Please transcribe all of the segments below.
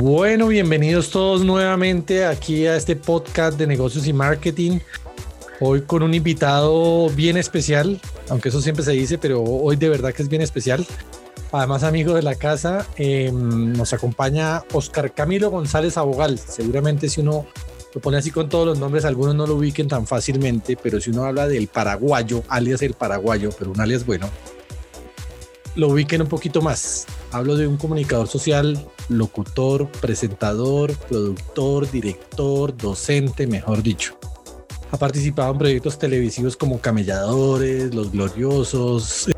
Bueno, bienvenidos todos nuevamente aquí a este podcast de negocios y marketing. Hoy con un invitado bien especial, aunque eso siempre se dice, pero hoy de verdad que es bien especial. Además, amigo de la casa, em, nos acompaña Oscar Camilo González Abogal. Seguramente si uno lo pone así con todos los nombres, algunos no lo ubiquen tan fácilmente, pero si uno habla del paraguayo, alias el paraguayo, pero un alias bueno, lo ubiquen un poquito más. Hablo de un comunicador social, locutor, presentador, productor, director, docente, mejor dicho. Ha participado en proyectos televisivos como Camelladores, Los Gloriosos,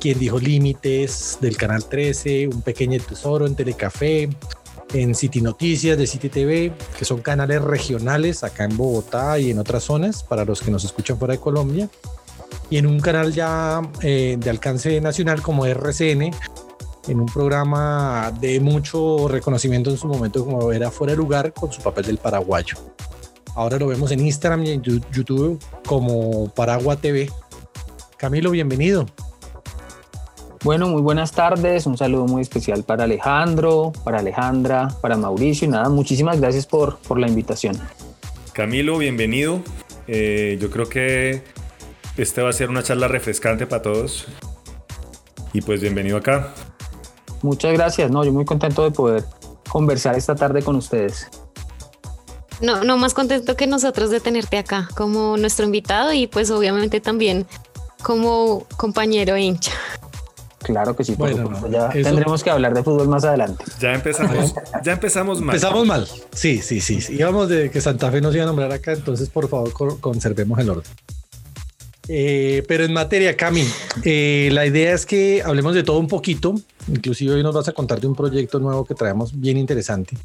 quien dijo Límites del Canal 13, Un Pequeño Tesoro en Telecafé, en City Noticias de City TV, que son canales regionales acá en Bogotá y en otras zonas para los que nos escuchan fuera de Colombia. Y en un canal ya eh, de alcance nacional como RCN, en un programa de mucho reconocimiento en su momento como era Fuera de Lugar con su papel del paraguayo. Ahora lo vemos en Instagram y en YouTube como Paragua TV. Camilo, bienvenido. Bueno, muy buenas tardes. Un saludo muy especial para Alejandro, para Alejandra, para Mauricio y nada, muchísimas gracias por, por la invitación. Camilo, bienvenido. Eh, yo creo que este va a ser una charla refrescante para todos. Y pues bienvenido acá. Muchas gracias. No, yo muy contento de poder conversar esta tarde con ustedes. No, no más contento que nosotros de tenerte acá como nuestro invitado y pues obviamente también como compañero hincha. Claro que sí, bueno, ya tendremos que hablar de fútbol más adelante. Ya empezamos, ya empezamos mal. Empezamos mal. Sí, sí, sí. Íbamos de que Santa Fe nos iba a nombrar acá, entonces por favor conservemos el orden. Eh, pero en materia, Cami, eh, la idea es que hablemos de todo un poquito. Inclusive hoy nos vas a contar de un proyecto nuevo que traemos bien interesante.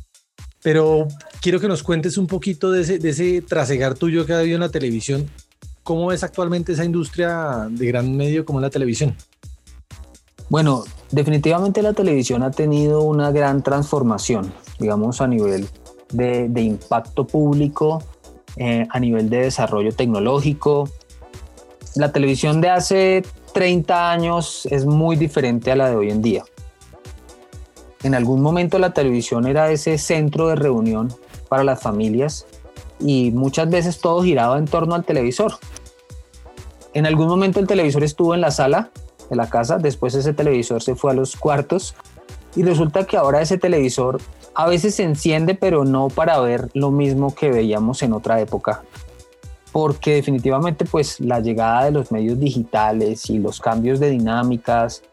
Pero quiero que nos cuentes un poquito de ese, de ese trasegar tuyo que ha habido en la televisión. ¿Cómo es actualmente esa industria de gran medio como la televisión? Bueno, definitivamente la televisión ha tenido una gran transformación, digamos, a nivel de, impacto público, eh, a nivel de desarrollo tecnológico. La televisión de hace 30 años es muy diferente a la de hoy en día. En algún momento la televisión era ese centro de reunión para las familias y muchas veces todo giraba en torno al televisor. En algún momento el televisor estuvo en la sala de la casa, después ese televisor se fue a los cuartos y resulta que ahora ese televisor a veces se enciende pero no para ver lo mismo que veíamos en otra época porque definitivamente pues la llegada de los medios digitales y los cambios de dinámicas,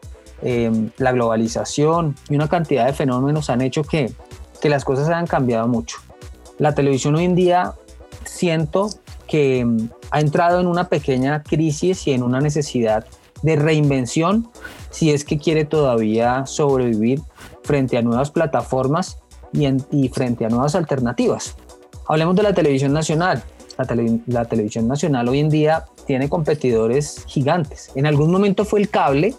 em, la globalización y una cantidad de fenómenos han hecho que, que las cosas hayan cambiado mucho. La televisión hoy en día siento que em, ha entrado en una pequeña crisis y en una necesidad de reinvención si es que quiere todavía sobrevivir frente a nuevas plataformas y, y frente a nuevas alternativas. Hablemos de la televisión nacional. La, televisión nacional hoy en día tiene competidores gigantes. En algún momento fue el cable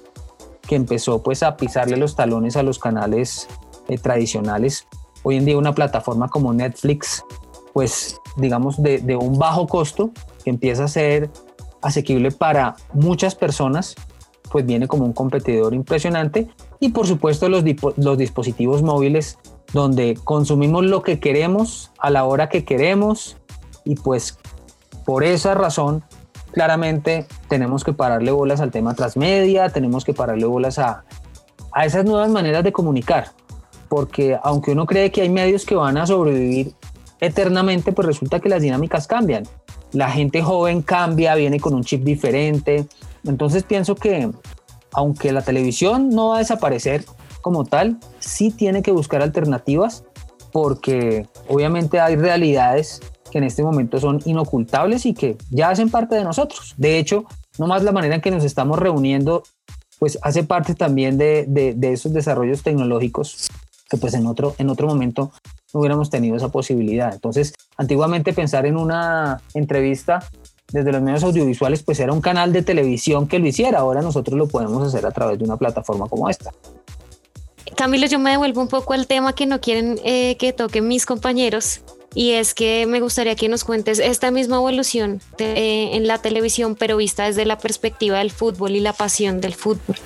que empezó pues a pisarle los talones a los canales eh, tradicionales. Hoy en día una plataforma como Netflix, pues digamos de, de un bajo costo, que empieza a ser asequible para muchas personas, pues viene como un competidor impresionante. Y por supuesto los, los dispositivos móviles donde consumimos lo que queremos a la hora que queremos y pues por esa razón claramente tenemos que pararle bolas al tema transmedia, tenemos que pararle bolas a, a esas nuevas maneras de comunicar, porque aunque uno cree que hay medios que van a sobrevivir eternamente, pues resulta que las dinámicas cambian la gente joven cambia, viene con un chip diferente. Entonces pienso que aunque la televisión no va a desaparecer como tal, sí tiene que buscar alternativas porque obviamente hay realidades que en este momento son inocultables y que ya hacen parte de nosotros. De hecho, no más la manera en que nos estamos reuniendo, pues hace parte también de, de esos desarrollos tecnológicos que pues en otro, en otro momento no hubiéramos tenido esa posibilidad. Entonces, antiguamente pensar en una entrevista desde los medios audiovisuales, pues era un canal de televisión que lo hiciera. Ahora nosotros lo podemos hacer a través de una plataforma como esta. Camilo, yo me devuelvo un poco al tema que no quieren eh, que toquen mis compañeros y es que me gustaría que nos cuentes esta misma evolución eh, en la televisión, pero vista desde la perspectiva del fútbol y la pasión del fútbol.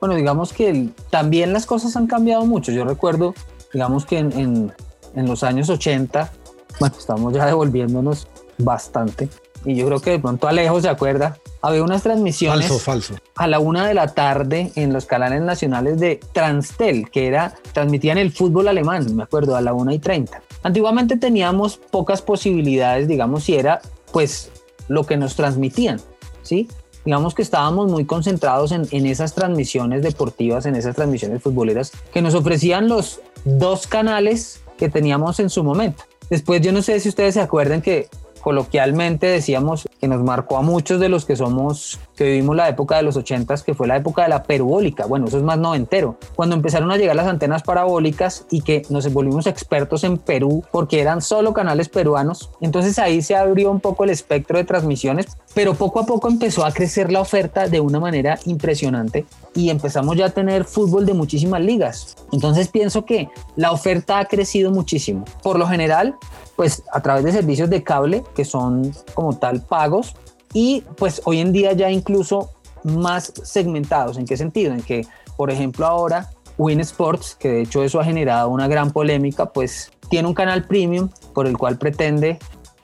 Bueno, digamos que también las cosas han cambiado mucho. Yo recuerdo, digamos que en, en los años 80, bueno, estamos ya devolviéndonos bastante. Y yo creo que de pronto Alejo se acuerda, había unas transmisiones falso, falso. a la una de la tarde en los canales nacionales de Transtel, que era, transmitían el fútbol alemán, me acuerdo, a la una y treinta. Antiguamente teníamos pocas posibilidades, digamos, si era pues lo que nos transmitían, ¿sí? Digamos que estábamos muy concentrados en, en esas transmisiones deportivas, en esas transmisiones futboleras que nos ofrecían los dos canales que teníamos en su momento. Después yo no sé si ustedes se acuerdan que coloquialmente decíamos que nos marcó a muchos de los que somos, que vivimos la época de los ochentas, que fue la época de la perubólica. Bueno, eso es más noventero. Cuando empezaron a llegar las antenas parabólicas y que nos volvimos expertos en Perú porque eran solo canales peruanos, entonces ahí se abrió un poco el espectro de transmisiones, pero poco a poco empezó a crecer la oferta de una manera impresionante y empezamos ya a tener fútbol de muchísimas ligas. Entonces pienso que la oferta ha crecido muchísimo. Por lo general, pues a través de servicios de cable que son como tal pagos y pues hoy en día ya incluso más segmentados. ¿En qué sentido? En que, por ejemplo, ahora Win Sports, que de hecho eso ha generado una gran polémica, pues tiene un canal premium por el cual pretende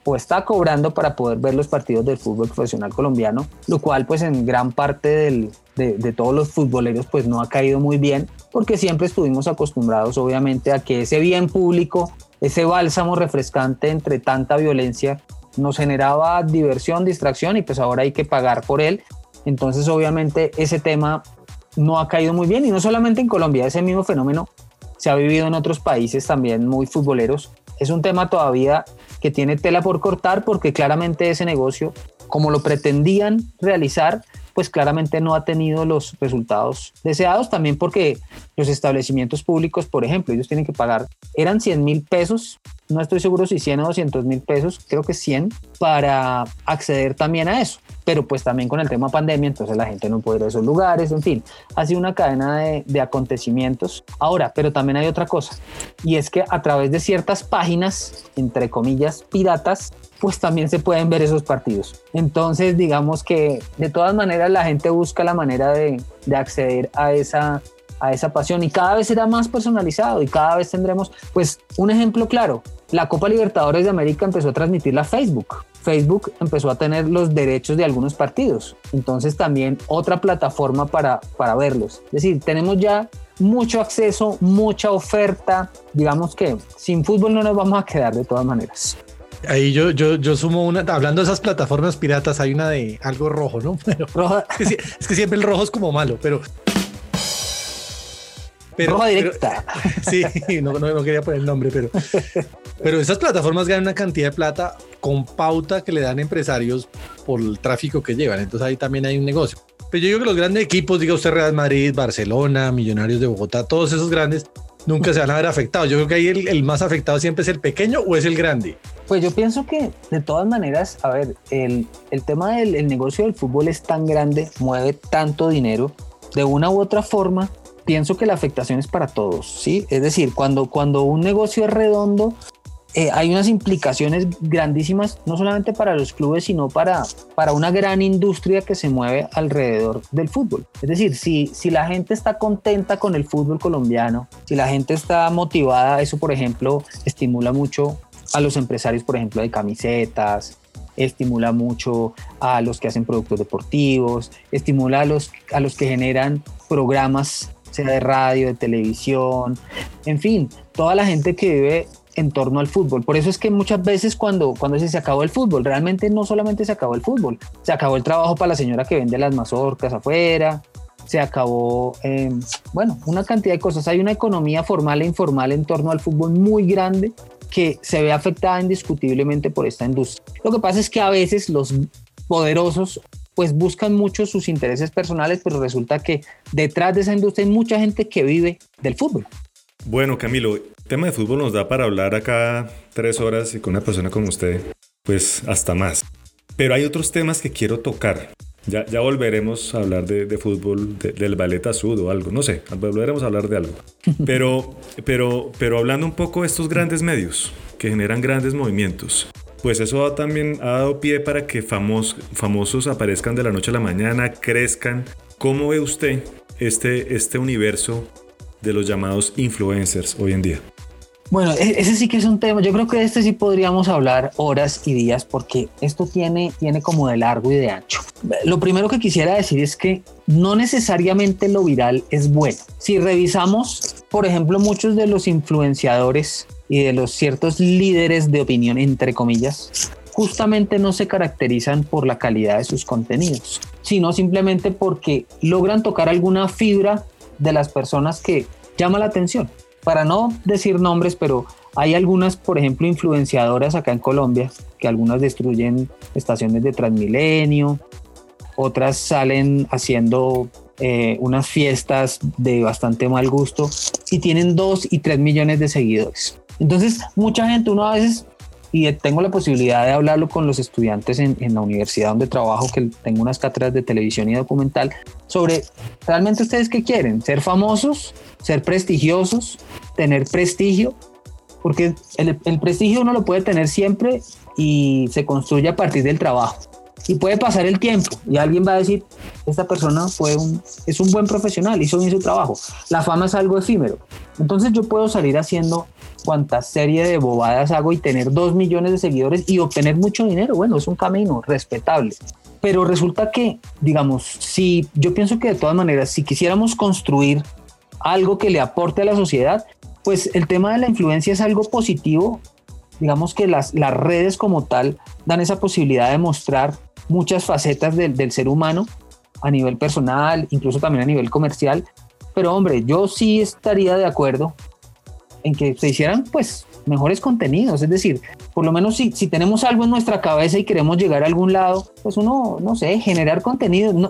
o está cobrando para poder ver los partidos del fútbol profesional colombiano, lo cual pues en gran parte del, de, de, todos los futboleros pues no ha caído muy bien, porque siempre estuvimos acostumbrados obviamente a que ese bien público, ese bálsamo refrescante entre tanta violencia nos generaba diversión, distracción y pues ahora hay que pagar por él. Entonces obviamente ese tema no ha caído muy bien y no solamente en Colombia, ese mismo fenómeno se ha vivido en otros países también muy futboleros. Es un tema todavía que tiene tela por cortar porque claramente ese negocio, como lo pretendían realizar, pues claramente no ha tenido los resultados deseados, también porque los establecimientos públicos, por ejemplo, ellos tienen que pagar, eran 100 mil pesos, no estoy seguro si 100 o 200 mil pesos, creo que 100, para acceder también a eso. Pero pues también con el tema pandemia, entonces la gente no puede ir a esos lugares, en fin, ha sido una cadena de, de acontecimientos. Ahora, pero también hay otra cosa, y es que a través de ciertas páginas, entre comillas, piratas, pues también se pueden ver esos partidos. Entonces, digamos que de todas maneras la gente busca la manera de, de acceder a esa, a esa pasión y cada vez será más personalizado y cada vez tendremos, pues, un ejemplo claro. La Copa Libertadores de América empezó a transmitirla a Facebook. Facebook empezó a tener los derechos de algunos partidos. Entonces también otra plataforma para, para verlos. Es decir, tenemos ya mucho acceso, mucha oferta. Digamos que sin fútbol no nos vamos a quedar de todas maneras. Ahí yo, yo, yo sumo una, hablando de esas plataformas piratas, hay una de algo rojo, ¿no? Pero, Roja. es, que, es, que, siempre el rojo es como malo, pero... pero Roja directa. Pero, sí, no, no, no, quería poner el nombre, pero, pero esas plataformas ganan una cantidad de plata con pauta que le dan empresarios por el tráfico que llevan. Entonces ahí también hay un negocio. Pero yo digo que los grandes equipos, diga usted Real Madrid, Barcelona, Millonarios de Bogotá, todos esos grandes, nunca se van a ver afectados. Yo creo que ahí el, el, más afectado siempre es el pequeño o es el grande. Pues yo pienso que de todas maneras, a ver, el, el tema del el negocio del fútbol es tan grande, mueve tanto dinero, de una u otra forma, pienso que la afectación es para todos, ¿sí? Es decir, cuando, cuando un negocio es redondo, eh, hay unas implicaciones grandísimas, no solamente para los clubes, sino para, para una gran industria que se mueve alrededor del fútbol. Es decir, si, si la gente está contenta con el fútbol colombiano, si la gente está motivada, eso por ejemplo estimula mucho a los empresarios, por ejemplo, de camisetas, estimula mucho a los que hacen productos deportivos, estimula a los, a los que generan programas, sea de radio, de televisión, en fin, toda la gente que vive en torno al fútbol. Por eso es que muchas veces cuando, cuando se, se acabó el fútbol, realmente no solamente se acabó el fútbol, se acabó el trabajo para la señora que vende las mazorcas afuera, se acabó, eh, bueno, una cantidad de cosas. Hay una economía formal e informal en torno al fútbol muy grande que se ve afectada indiscutiblemente por esta industria. Lo que pasa es que a veces los poderosos pues buscan mucho sus intereses personales, pero resulta que detrás de esa industria hay mucha gente que vive del fútbol. Bueno, Camilo, el tema de fútbol nos da para hablar acá tres horas y con una persona como usted, pues hasta más. Pero hay otros temas que quiero tocar. Ya, ya volveremos a hablar de, de fútbol, de, del ballet azul o algo, no sé, volveremos a hablar de algo. Pero, pero, pero hablando un poco de estos grandes medios que generan grandes movimientos, pues eso también ha dado pie para que famos, famosos aparezcan de la noche a la mañana, crezcan. ¿Cómo ve usted este, este universo de los llamados influencers hoy en día? Bueno, e-, ese sí que es un tema. Yo creo que de este sí podríamos hablar horas y días porque esto tiene, tiene como de largo y de ancho. Lo primero que quisiera decir es que no necesariamente lo viral es bueno. Si revisamos, por ejemplo, muchos de los influenciadores y de los ciertos líderes de opinión, entre comillas, justamente no se caracterizan por la calidad de sus contenidos, sino simplemente porque logran tocar alguna fibra de las personas que llama la atención para no decir nombres, pero hay algunas, por ejemplo, influenciadoras acá en Colombia, que algunas destruyen estaciones de Transmilenio, otras salen haciendo eh, unas fiestas de bastante mal gusto y tienen dos y tres millones de seguidores. Entonces, mucha gente, uno a veces, y tengo la posibilidad de hablarlo con los estudiantes en, la universidad donde trabajo, que tengo unas cátedras de televisión y documental, sobre realmente ustedes qué quieren, ser famosos ser prestigiosos, tener prestigio, porque el, prestigio uno lo puede tener siempre y se construye a partir del trabajo. Y puede pasar el tiempo y alguien va a decir, esta persona fue un, es un buen profesional, hizo bien su trabajo. La fama es algo efímero. Entonces yo puedo salir haciendo cuanta serie de bobadas hago y tener dos millones de seguidores y obtener mucho dinero. Bueno, es un camino respetable. Pero resulta que, digamos, si yo pienso que de todas maneras, si quisiéramos construir algo que le aporte a la sociedad, pues el tema de la influencia es algo positivo. Digamos que las, las redes como tal dan esa posibilidad de mostrar muchas facetas del, del ser humano a nivel personal, incluso también a nivel comercial. Pero hombre, yo sí estaría de acuerdo en que se hicieran pues mejores contenidos. Es decir, por lo menos si, si tenemos algo en nuestra cabeza y queremos llegar a algún lado, pues uno, no sé, generar contenido. No,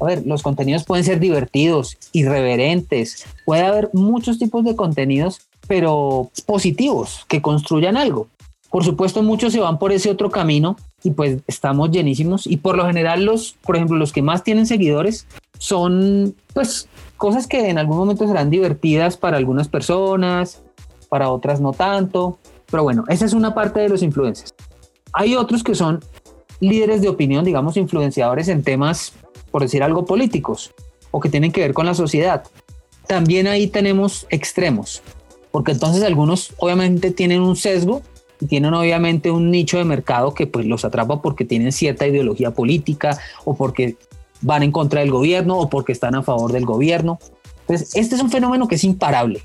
a ver, los contenidos pueden ser divertidos, irreverentes, puede haber muchos tipos de contenidos, pero positivos, que construyan algo. Por supuesto, muchos se van por ese otro camino y pues estamos llenísimos y por lo general los, por ejemplo, los que más tienen seguidores son pues cosas que en algún momento serán divertidas para algunas personas, para otras no tanto, pero bueno, esa es una parte de los influencers. Hay otros que son líderes de opinión, digamos, influenciadores en temas por decir algo, políticos o que tienen que ver con la sociedad. También ahí tenemos extremos, porque entonces algunos obviamente tienen un sesgo y tienen obviamente un nicho de mercado que pues los atrapa porque tienen cierta ideología política o porque van en contra del gobierno o porque están a favor del gobierno. Entonces, este es un fenómeno que es imparable.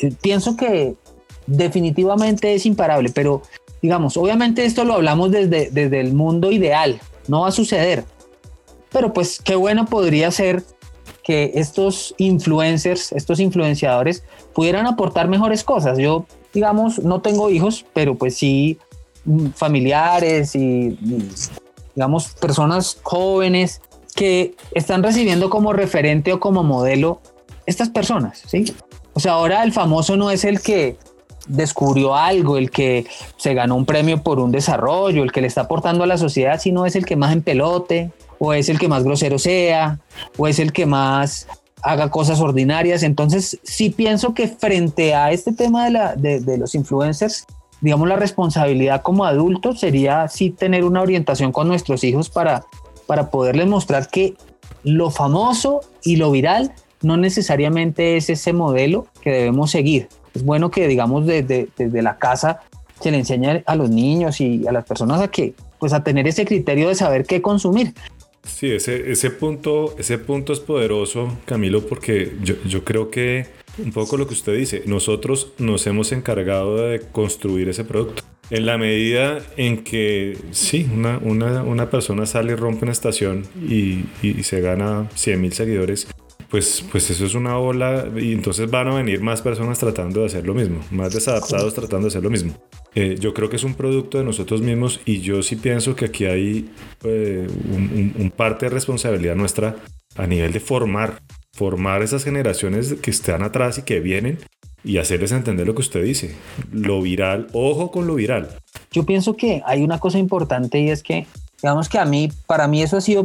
Eh, pienso que definitivamente es imparable, pero digamos, obviamente esto lo hablamos desde, desde el mundo ideal, no va a suceder, pero pues qué bueno podría ser que estos influencers, estos influenciadores pudieran aportar mejores cosas. Yo, digamos, no tengo hijos, pero pues sí mm, familiares y, digamos, personas jóvenes que están recibiendo como referente o como modelo estas personas, ¿sí? O sea, ahora el famoso no es el que descubrió algo, el que se ganó un premio por un desarrollo, el que le está aportando a la sociedad, sino es el que más en pelote, o es el que más grosero sea, o es el que más haga cosas ordinarias. Entonces, sí pienso que frente a este tema de, la, de, los influencers, digamos, la responsabilidad como adultos sería sí tener una orientación con nuestros hijos para, para poderles mostrar que lo famoso y lo viral no necesariamente es ese modelo que debemos seguir. Es bueno que, digamos, desde, desde la casa se le enseñe a los niños y a las personas a que, pues a tener ese criterio de saber qué consumir. Sí, ese, ese, punto, ese punto es poderoso, Camilo, porque yo, yo creo que un poco lo que usted dice, nosotros nos hemos encargado de construir ese producto. En la medida en que, sí, una, una, una persona sale y rompe una estación y, y se gana 100 mil seguidores, pues, pues eso es una ola y entonces van a venir más personas tratando de hacer lo mismo, más desadaptados tratando de hacer lo mismo. Eh, yo creo que es un producto de nosotros mismos y yo sí pienso que aquí hay eh, un, parte de responsabilidad nuestra a nivel de formar, formar esas generaciones que están atrás y que vienen y hacerles entender lo que usted dice. Lo viral, ojo con lo viral. Yo pienso que hay una cosa importante y es que, digamos que a mí, para mí eso ha sido,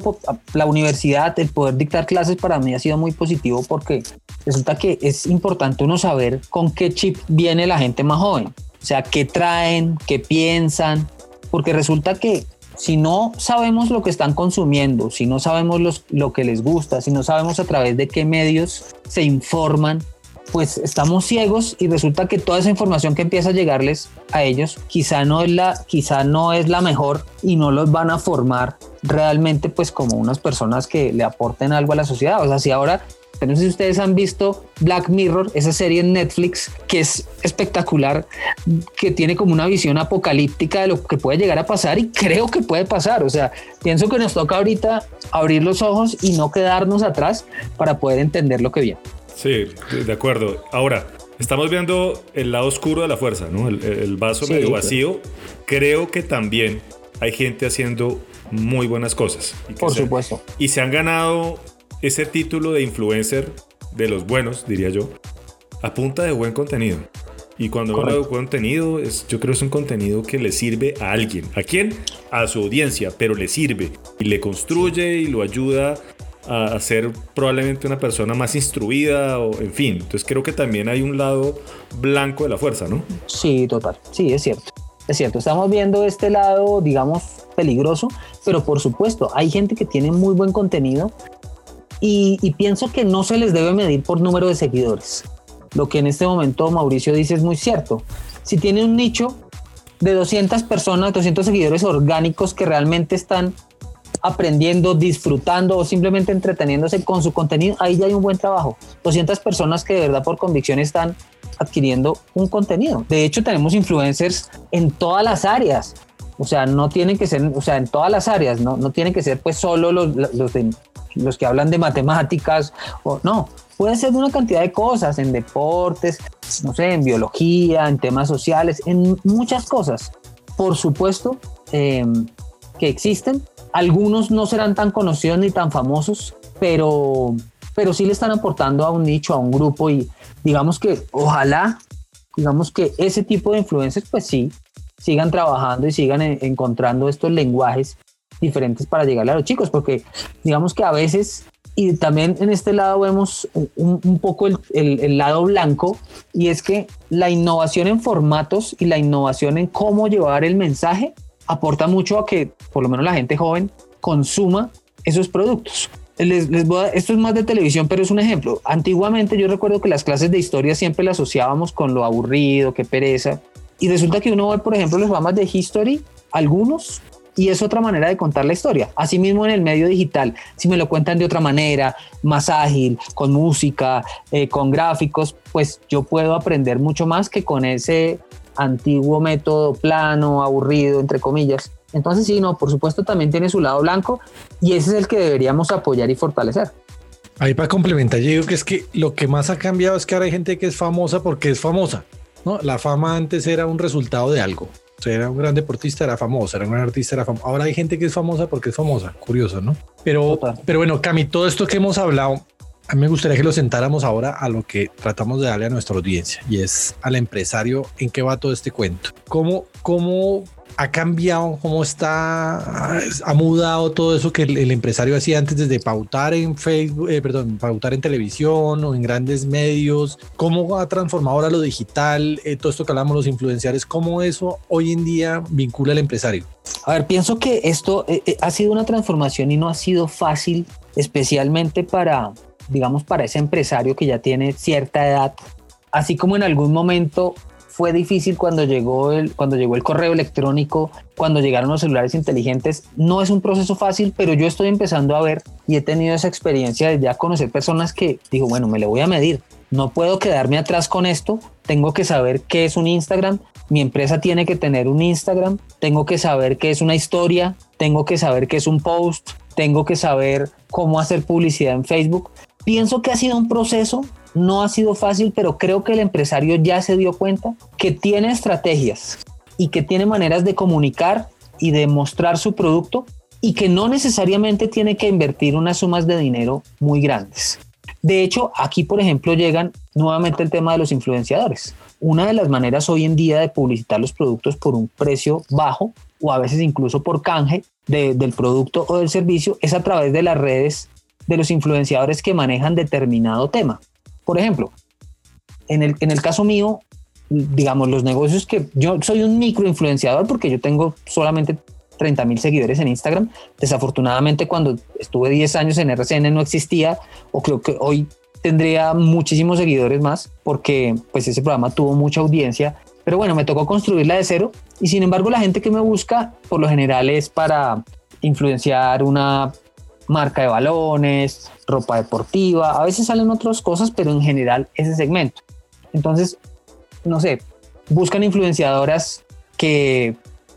la universidad, el poder dictar clases para mí ha sido muy positivo porque resulta que es importante uno saber con qué chip viene la gente más joven. O sea, qué traen, qué piensan, porque resulta que si no sabemos lo que están consumiendo, si no sabemos lo que les gusta, si no sabemos a través de qué medios se informan, pues estamos ciegos y resulta que toda esa información que empieza a llegarles a ellos quizá no es la, quizá no es la mejor y no los van a formar realmente pues como unas personas que le aporten algo a la sociedad. O sea, si ahora no sé si ustedes han visto Black Mirror, esa serie en Netflix que es espectacular, que tiene como una visión apocalíptica de lo que puede llegar a pasar y creo que puede pasar. O sea, pienso que nos toca ahorita abrir los ojos y no quedarnos atrás para poder entender lo que viene. Sí, de acuerdo. Ahora, estamos viendo el lado oscuro de la fuerza, ¿no? El, vaso medio vacío. Creo que también hay gente haciendo muy buenas cosas. Por supuesto. Y se han ganado ese título de influencer de los buenos, diría yo, a punta de buen contenido. Y cuando hablo de contenido, es, yo creo que es un contenido que le sirve a alguien. ¿A quién? A su audiencia, pero le sirve y le construye y lo ayuda a, ser probablemente una persona más instruida o en fin. Entonces creo que también hay un lado blanco de la fuerza, ¿no? Sí, total. Sí, es cierto. Es cierto, estamos viendo este lado, digamos, peligroso, pero por supuesto, hay gente que tiene muy buen contenido y, pienso que no se les debe medir por número de seguidores. Lo que en este momento Mauricio dice es muy cierto. Si tiene un nicho de 200 personas, 200 seguidores orgánicos que realmente están aprendiendo, disfrutando o simplemente entreteniéndose con su contenido, ahí ya hay un buen trabajo. 200 personas que de verdad por convicción están adquiriendo un contenido. De hecho, tenemos influencers en todas las áreas. O sea, no tienen que ser, o sea, en todas las áreas, no, no tienen que ser pues solo los, los, los que hablan de matemáticas, o no, puede ser de una cantidad de cosas, en deportes, no sé, en biología, en temas sociales, en muchas cosas. Por supuesto eh, que existen, algunos no serán tan conocidos ni tan famosos, pero, pero sí le están aportando a un nicho, a un grupo y digamos que ojalá, digamos que ese tipo de influencers pues sí, sigan trabajando y sigan encontrando estos lenguajes diferentes para llegarle a los chicos, porque digamos que a veces, y también en este lado vemos un, poco el, el, lado blanco, y es que la innovación en formatos y la innovación en cómo llevar el mensaje aporta mucho a que por lo menos la gente joven consuma esos productos. Esto es más de televisión, pero es un ejemplo. Antiguamente yo recuerdo que las clases de historia siempre las asociábamos con lo aburrido, qué pereza. Y resulta que uno ve, por ejemplo, los programas de History, algunos, y es otra manera de contar la historia. Asimismo en el medio digital, si me lo cuentan de otra manera, más ágil, con música, eh, con gráficos, pues yo puedo aprender mucho más que con ese antiguo método plano, aburrido, entre comillas. Entonces sí, no, por supuesto también tiene su lado blanco y ese es el que deberíamos apoyar y fortalecer. Ahí para complementar, yo digo que es que lo que más ha cambiado es que ahora hay gente que es famosa porque es famosa. ¿no? La fama antes era un resultado de algo. O sea, era un gran deportista, era famoso, era un gran artista, era famoso. Ahora hay gente que es famosa porque es famosa. Curioso, ¿no? Pero, pero bueno, Cami, todo esto que hemos hablado, a mí me gustaría que lo sentáramos ahora a lo que tratamos de darle a nuestra audiencia y es al empresario en qué va todo este cuento. ¿Cómo, cómo ha cambiado, cómo está, ha mudado todo eso que el, empresario hacía antes desde pautar en Facebook, eh, perdón, pautar en televisión o en grandes medios, cómo ha transformado ahora lo digital, eh, todo esto que hablamos los influenciales, cómo eso hoy en día vincula al empresario. A ver, pienso que esto eh, ha sido una transformación y no ha sido fácil, especialmente para, digamos, para ese empresario que ya tiene cierta edad, así como en algún momento fue difícil cuando llegó el, cuando llegó el correo electrónico, cuando llegaron los celulares inteligentes. No es un proceso fácil, pero yo estoy empezando a ver y he tenido esa experiencia de ya conocer personas que digo, bueno, me le voy a medir. No puedo quedarme atrás con esto. Tengo que saber qué es un Instagram. Mi empresa tiene que tener un Instagram. Tengo que saber qué es una historia. Tengo que saber qué es un post. Tengo que saber cómo hacer publicidad en Facebook. Pienso que ha sido un proceso, no ha sido fácil, pero creo que el empresario ya se dio cuenta que tiene estrategias y que tiene maneras de comunicar y de mostrar su producto y que no necesariamente tiene que invertir unas sumas de dinero muy grandes. De hecho, aquí, por ejemplo, llegan nuevamente el tema de los influenciadores. Una de las maneras hoy en día de publicitar los productos por un precio bajo o a veces incluso por canje del producto o del servicio es a través de las redes de los influenciadores que manejan determinado tema. Por ejemplo, en el, en el caso mío, digamos, los negocios que yo soy un microinfluenciador porque yo tengo solamente 30 mil seguidores en Instagram. Desafortunadamente cuando estuve 10 años en RCN no existía o creo que hoy tendría muchísimos seguidores más porque pues ese programa tuvo mucha audiencia. Pero bueno, me tocó construirla de cero y sin embargo la gente que me busca por lo general es para influenciar una marca de balones, ropa deportiva, a veces salen otras cosas, pero en general ese segmento. Entonces, no sé, buscan influenciadoras que,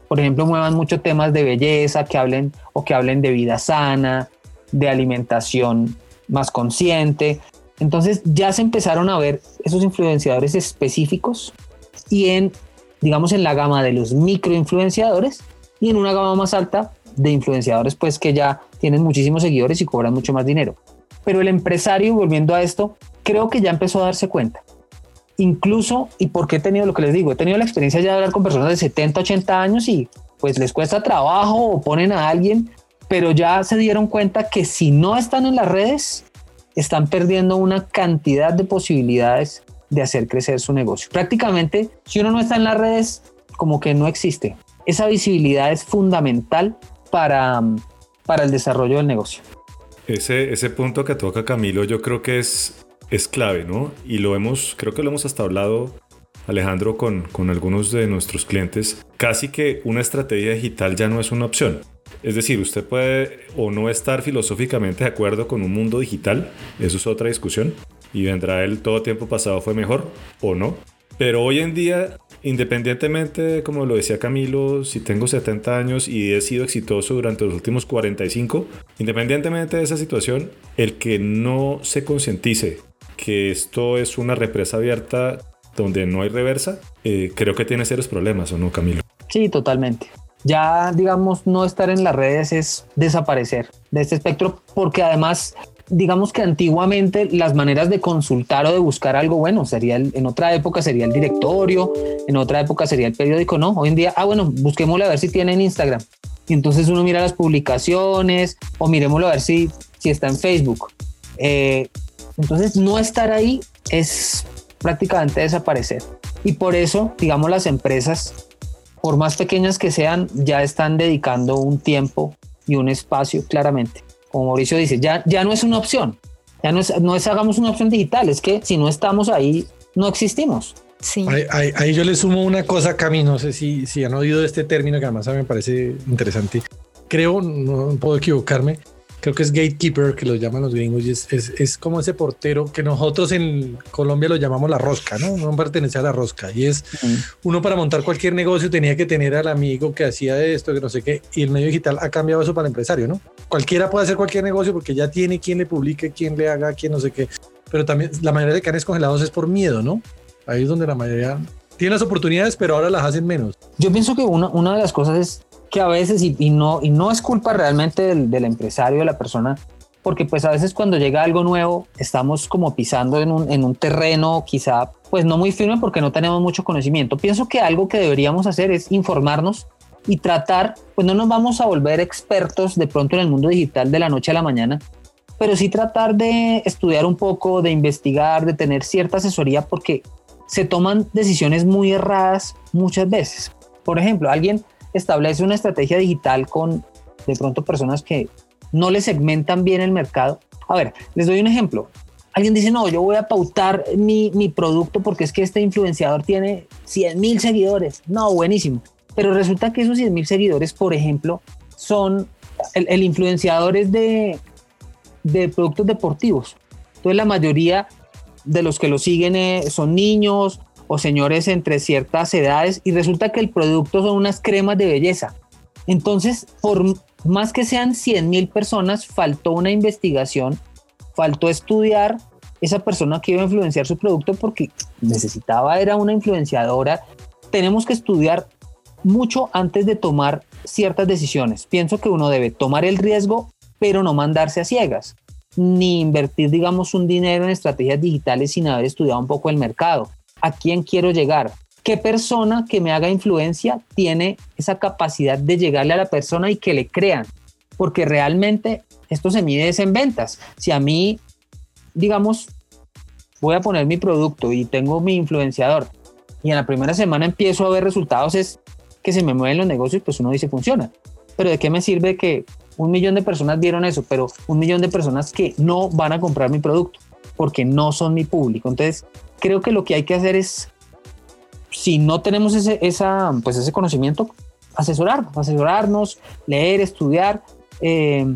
por ejemplo, muevan muchos temas de belleza, que hablen o que hablen de vida sana, de alimentación más consciente. Entonces ya se empezaron a ver esos influenciadores específicos y en, digamos, en la gama de los microinfluenciadores y en una gama más alta de influenciadores, pues que ya tienen muchísimos seguidores y cobran mucho más dinero. Pero el empresario, volviendo a esto, creo que ya empezó a darse cuenta incluso, y porque he tenido lo que les digo, he tenido la experiencia ya de hablar con personas de 70, 80 años y pues les cuesta trabajo o ponen a alguien, pero ya se dieron cuenta que si no están en las redes, están perdiendo una cantidad de posibilidades de hacer crecer su negocio. Prácticamente, si uno no está en las redes, como que no existe. Esa visibilidad es fundamental para, para el desarrollo del negocio. Ese, ese punto que toca Camilo, yo creo que es es clave, ¿no? Y lo hemos, creo que lo hemos hasta hablado, Alejandro, con, con algunos de nuestros clientes. Casi que una estrategia digital ya no es una opción. Es decir, usted puede o no estar filosóficamente de acuerdo con un mundo digital, eso es otra discusión, y vendrá el todo tiempo pasado fue mejor o no. Pero hoy en día, independientemente, como lo decía Camilo, si tengo 70 años y he sido exitoso durante los últimos 45, independientemente de esa situación, el que no se concientice que esto es una represa abierta donde no hay reversa, eh, creo que tiene serios problemas, ¿o no, Camilo? Sí, totalmente. Ya, digamos, no estar en las redes es desaparecer de este espectro, porque además, digamos que antiguamente las maneras de consultar o de buscar algo bueno sería en otra época sería el directorio, en otra época sería el periódico, no. Hoy en día, ah, bueno, busquémoslo a ver si tiene en Instagram. Y entonces uno mira las publicaciones o miremoslo a ver si, si está en Facebook. Eh, entonces, no estar ahí es prácticamente desaparecer. Y por eso, digamos, las empresas, por más pequeñas que sean, ya están dedicando un tiempo y un espacio claramente. Como Mauricio dice, ya, ya no es una opción. Ya no es, no es hagamos una opción digital, es que si no estamos ahí, no existimos. Sí. Ahí, yo le sumo una cosa, Cami, no sé si, si han oído este término que además a mí me parece interesante. Creo, no puedo equivocarme, creo que es gatekeeper, que lo llaman los gringos, y es, es, como ese portero que nosotros en Colombia lo llamamos la rosca, ¿no? No pertenece a la rosca. Y es uno para montar cualquier negocio tenía que tener al amigo que hacía esto, que no sé qué, y el medio digital ha cambiado eso para el empresario, ¿no? Cualquiera puede hacer cualquier negocio porque ya tiene quien le publique, quien le haga, quien no sé qué. Pero también la mayoría de canes congelados es por miedo, ¿no? Ahí es donde la mayoría tiene las oportunidades, pero ahora las hacen menos. Yo pienso que una, una de las cosas es que a veces, y, no, y no es culpa realmente del, empresario, de la persona, porque pues a veces cuando llega algo nuevo estamos como pisando en un, en un terreno quizá pues no muy firme porque no tenemos mucho conocimiento. Pienso que algo que deberíamos hacer es informarnos y tratar, pues no nos vamos a volver expertos de pronto en el mundo digital de la noche a la mañana, pero sí tratar de estudiar un poco, de investigar, de tener cierta asesoría porque se toman decisiones muy erradas muchas veces. Por ejemplo, alguien establece una estrategia digital con de pronto personas que no le segmentan bien el mercado. A ver, les doy un ejemplo. Alguien dice, no, yo voy a pautar mi, mi producto porque es que este influenciador tiene 100 mil seguidores. No, buenísimo. Pero resulta que esos 100 mil seguidores, por ejemplo, son, el, el influenciador es de, de productos deportivos. Entonces la mayoría de los que lo siguen eh, son niños o señores entre ciertas edades y resulta que el producto son unas cremas de belleza. Entonces, por más que sean 100 mil personas, faltó una investigación, faltó estudiar esa persona que iba a influenciar su producto porque necesitaba, era una influenciadora. Tenemos que estudiar mucho antes de tomar ciertas decisiones. Pienso que uno debe tomar el riesgo, pero no mandarse a ciegas, ni invertir, digamos, un dinero en estrategias digitales sin haber estudiado un poco el mercado a quién quiero llegar. ¿Qué persona que me haga influencia tiene esa capacidad de llegarle a la persona y que le crean? Porque realmente esto se mide en ventas. Si a mí, digamos, voy a poner mi producto y tengo mi influenciador y en la primera semana empiezo a ver resultados, es que se me mueven los negocios, pues uno dice funciona. pero ¿de qué me sirve que un millón de personas vieron eso, pero un millón de personas que no van a comprar mi producto porque no son mi público? Entonces, creo que lo que hay que hacer es, si no tenemos ese, esa, pues ese conocimiento, asesorarnos, asesorarnos, leer, estudiar, eh,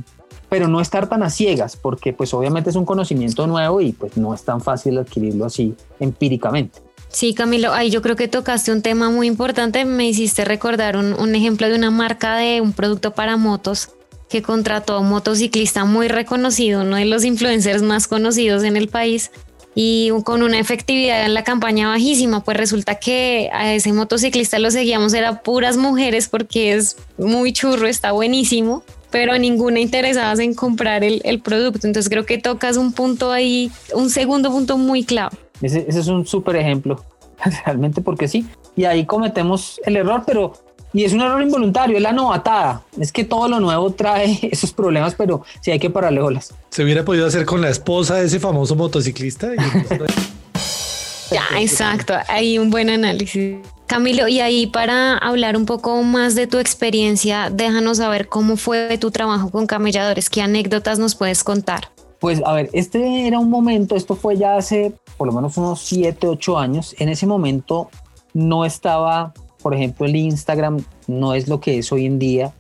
pero no estar tan a ciegas, porque pues obviamente es un conocimiento nuevo y pues no es tan fácil adquirirlo así empíricamente. Sí, Camilo, ahí yo creo que tocaste un tema muy importante. Me hiciste recordar un, un, ejemplo de una marca de un producto para motos que contrató a un motociclista muy reconocido, uno de los influencers más conocidos en el país, y con una efectividad en la campaña bajísima. Pues resulta que a ese motociclista lo seguíamos, era puras mujeres porque es muy churro, está buenísimo, pero ninguna interesada en comprar el, el producto. Entonces creo que tocas un punto ahí, un segundo punto muy clave. Ese, ese es un súper ejemplo, realmente porque sí. Y ahí cometemos el error, pero y es un error involuntario, es la novatada. Es que todo lo nuevo trae esos problemas, pero sí hay que pararle olas. Se hubiera podido hacer con la esposa de ese famoso motociclista. ya, exacto. Hay un buen análisis. Camilo, y ahí para hablar un poco más de tu experiencia, déjanos saber cómo fue tu trabajo con camelladores, qué anécdotas nos puedes contar. Pues a ver, este era un momento, esto fue ya hace por lo menos unos 7, 8 años. En ese momento no estaba, por ejemplo, el Instagram, no es lo que es hoy en día.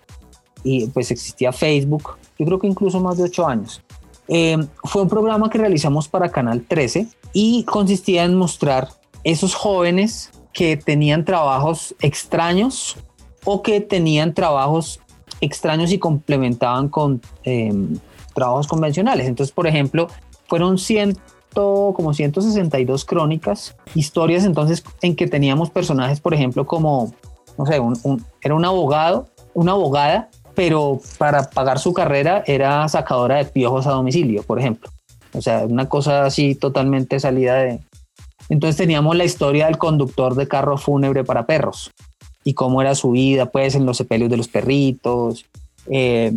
Y pues existía Facebook, yo creo que incluso más de 8 años. Eh, fue un programa que realizamos para Canal 13 y consistía en mostrar esos jóvenes que tenían trabajos extraños o que tenían trabajos extraños y complementaban con eh, trabajos convencionales. Entonces, por ejemplo, fueron 100, como 162 crónicas, historias entonces en que teníamos personajes, por ejemplo, como, no sé, un, era un abogado, una abogada, pero para pagar su carrera era sacadora de piojos a domicilio, por ejemplo. O sea, una cosa así totalmente salida de... Entonces teníamos la historia del conductor de carro fúnebre para perros y cómo era su vida, pues, en los sepelios de los perritos. Eh,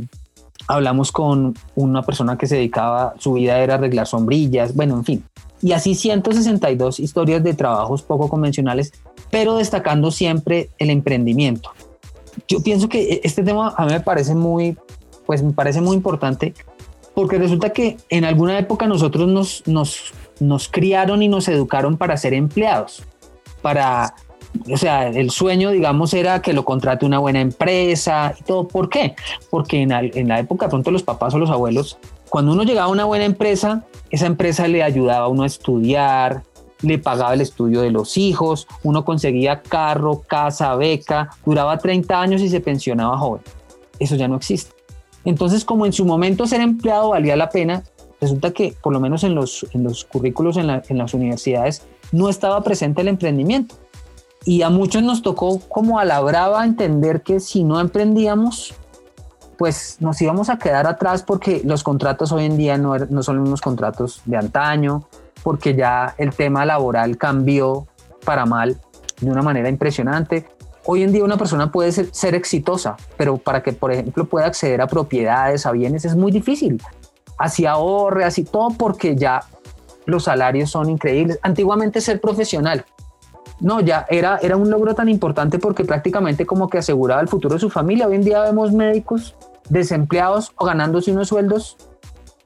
hablamos con una persona que se dedicaba, su vida era arreglar sombrillas, bueno, en fin. Y así 162 historias de trabajos poco convencionales, pero destacando siempre el emprendimiento. Yo pienso que este tema a mí me parece muy, pues me parece muy importante porque resulta que en alguna época nosotros nos, nos, nos criaron y nos educaron para ser empleados, para o sea, el sueño, digamos, era que lo contrate una buena empresa y todo. ¿Por qué? Porque en la, época, pronto los papás o los abuelos, cuando uno llegaba a una buena empresa, esa empresa le ayudaba a uno a estudiar, le pagaba el estudio de los hijos, uno conseguía carro, casa, beca, duraba 30 años y se pensionaba joven. Eso ya no existe. Entonces, como en su momento ser empleado valía la pena, resulta que por lo menos en los, currículos en las universidades no estaba presente el emprendimiento y a muchos nos tocó como a la brava entender que si no emprendíamos, pues nos íbamos a quedar atrás porque los contratos hoy en día no, er, no son unos contratos de antaño, porque ya el tema laboral cambió para mal de una manera impresionante. Hoy en día una persona puede ser, ser exitosa, pero para que, por ejemplo, pueda acceder a propiedades, a bienes, es muy difícil. Así ahorre, así todo, porque ya los salarios son increíbles. Antiguamente ser profesional no, ya era, era un logro tan importante porque prácticamente como que aseguraba el futuro de su familia. Hoy en día vemos médicos desempleados o ganándose unos sueldos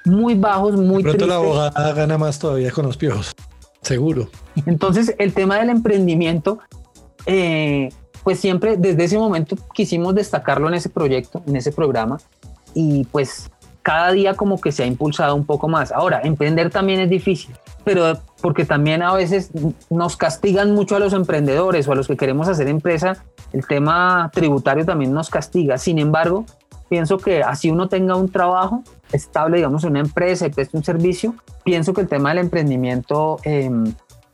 muy bajos, muy de pronto la abogada gana más todavía con los piojos, seguro. Entonces, el tema del emprendimiento, eh, pues siempre desde ese momento quisimos destacarlo en ese proyecto, en ese programa, y pues cada día como que se ha impulsado un poco más. Ahora, emprender también es difícil, pero porque también a veces nos castigan mucho a los emprendedores o a los que queremos hacer empresa, el tema tributario también nos castiga. Sin embargo, pienso que así uno tenga un trabajo estable, digamos, una empresa y preste un servicio, pienso que el tema del emprendimiento... Em,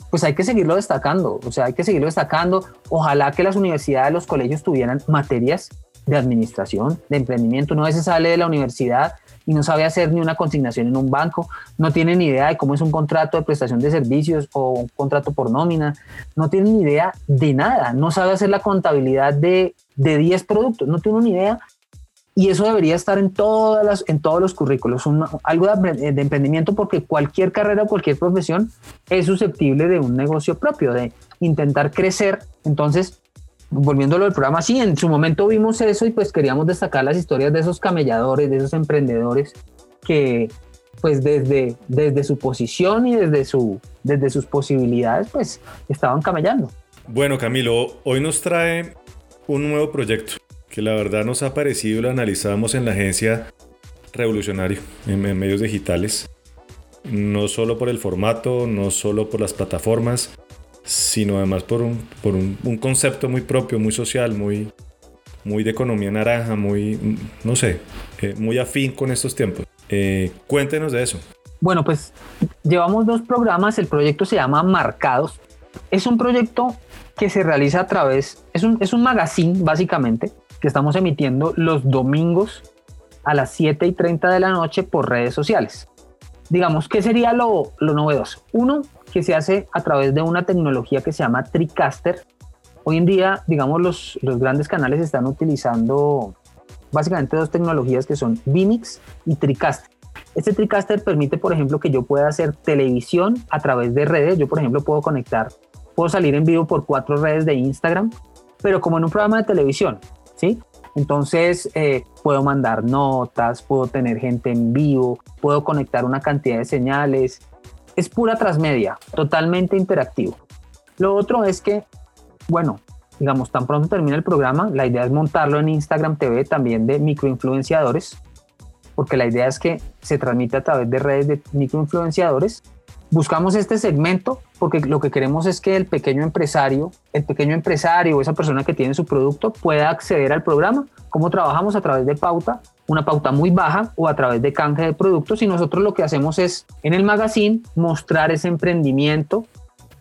pues hay que seguirlo destacando, o sea, hay que seguirlo destacando. Ojalá que las universidades, los colegios tuvieran materias de administración, de emprendimiento. Uno a veces sale de la universidad y no sabe hacer ni una consignación en un banco, no tiene ni idea de cómo es un contrato de prestación de servicios o un contrato por nómina, no tiene ni idea de nada, no sabe hacer la contabilidad de, de 10 productos, no tiene ni idea. Y eso debería estar en, todas las, en todos los currículos, algo de, de emprendimiento, porque cualquier carrera o cualquier profesión es susceptible de un negocio propio, de intentar crecer. Entonces, volviéndolo al programa, sí, en su momento vimos eso y pues queríamos destacar las historias de esos camelladores, de esos emprendedores que pues desde, desde su posición y desde, su, desde sus posibilidades pues estaban camellando. Bueno Camilo, hoy nos trae un nuevo proyecto que la verdad nos ha parecido, lo analizamos en la agencia revolucionario en, medios digitales, no solo por el formato, no solo por las plataformas, sino además por un, por un, concepto muy propio, muy social, muy, muy de economía naranja, muy, no sé, eh, muy afín con estos tiempos. Eh, cuéntenos de eso. Bueno, pues llevamos dos programas, el proyecto se llama Marcados. Es un proyecto que se realiza a través, es un, es un magazine básicamente, que estamos emitiendo los domingos a las 7 y 30 de la noche por redes sociales. Digamos, ¿qué sería lo, lo novedoso? Uno, que se hace a través de una tecnología que se llama TriCaster. Hoy en día, digamos, los, los grandes canales están utilizando básicamente dos tecnologías que son Vimix y TriCaster. Este TriCaster permite, por ejemplo, que yo pueda hacer televisión a través de redes. Yo, por ejemplo, puedo conectar, puedo salir en vivo por cuatro redes de Instagram, pero como en un programa de televisión, ¿sí? Entonces, eh, puedo mandar notas, puedo tener gente en vivo, puedo conectar una cantidad de señales. Es pura transmedia, totalmente interactivo. Lo otro es que, bueno, digamos, tan pronto termina el programa, la idea es montarlo en Instagram TV también de microinfluenciadores, porque la idea es que se transmite a través de redes de microinfluenciadores. Buscamos este segmento porque lo que queremos es que el pequeño empresario, el pequeño empresario o esa persona que tiene su producto pueda acceder al programa. ¿Cómo trabajamos? A través de pauta, una pauta muy baja o a través de canje de productos y nosotros lo que hacemos es en el magazine mostrar ese emprendimiento,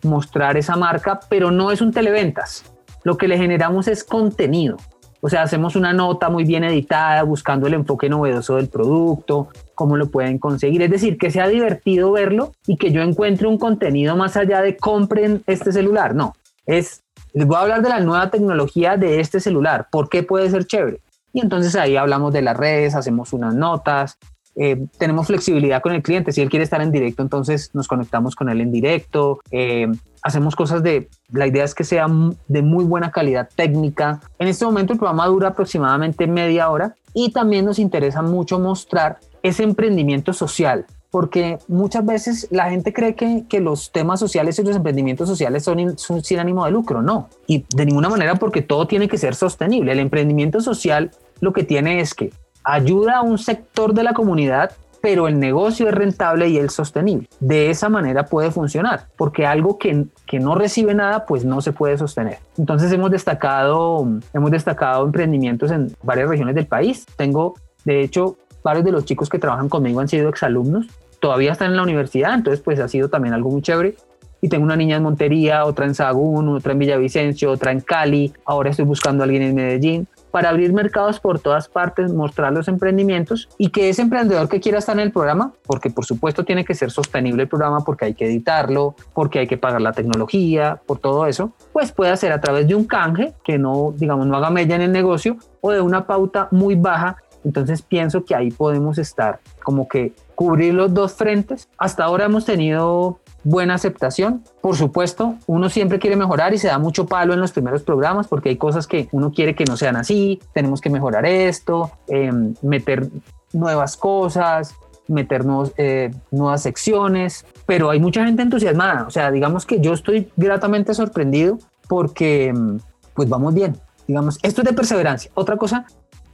mostrar esa marca, pero no es un televentas lo que le generamos es contenido. O sea, hacemos una nota muy bien editada buscando el enfoque novedoso del producto, cómo lo pueden conseguir. Es decir, que sea divertido verlo y que yo encuentre un contenido más allá de compren este celular. No, es, les voy a hablar de la nueva tecnología de este celular. ¿Por qué puede ser chévere? Y entonces ahí hablamos de las redes, hacemos unas notas, eh, tenemos flexibilidad con el cliente. Si él quiere estar en directo, entonces nos conectamos con él en directo. Eh, hacemos cosas de, la idea es que sea de muy buena calidad técnica. En este momento el programa dura aproximadamente media hora y también nos interesa mucho mostrar ese emprendimiento social, porque muchas veces la gente cree que, que, los temas sociales y los emprendimientos sociales son, son, sin ánimo de lucro, no. Y de ninguna manera porque todo tiene que ser sostenible. El emprendimiento social lo que tiene es que ayuda a un sector de la comunidad pero el negocio es rentable y es sostenible. De esa manera puede funcionar, porque algo que, que no recibe nada, pues no se puede sostener. Entonces hemos destacado, hemos destacado emprendimientos en varias regiones del país. Tengo, de hecho, varios de los chicos que trabajan conmigo han sido exalumnos, todavía están en la universidad, entonces pues ha sido también algo muy chévere. Y tengo una niña en Montería, otra en Sagún, otra en Villavicencio, otra en Cali, ahora estoy buscando a alguien en Medellín para abrir mercados por todas partes, mostrar los emprendimientos y que ese emprendedor que quiera estar en el programa, porque por supuesto tiene que ser sostenible el programa, porque hay que editarlo, porque hay que pagar la tecnología, por todo eso, pues puede hacer a través de un canje que no, digamos, no haga mella en el negocio o de una pauta muy baja. Entonces pienso que ahí podemos estar como que cubrir los dos frentes. Hasta ahora hemos tenido buena aceptación. Por supuesto, uno siempre quiere mejorar y se da mucho palo en los primeros programas porque hay cosas que uno quiere que no sean así, tenemos que mejorar esto, em, meter nuevas cosas, meter eh, nuevas secciones, pero hay mucha gente entusiasmada, o sea, digamos que yo estoy gratamente sorprendido porque em, pues vamos bien, digamos, esto es de perseverancia. Otra cosa,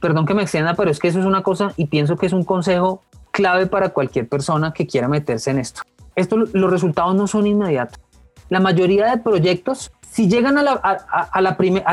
perdón que me extienda, pero es que eso es una cosa y pienso que es un consejo clave para cualquier persona que quiera meterse en esto esto, los resultados no son inmediatos. La mayoría de proyectos, si llegan a la, a,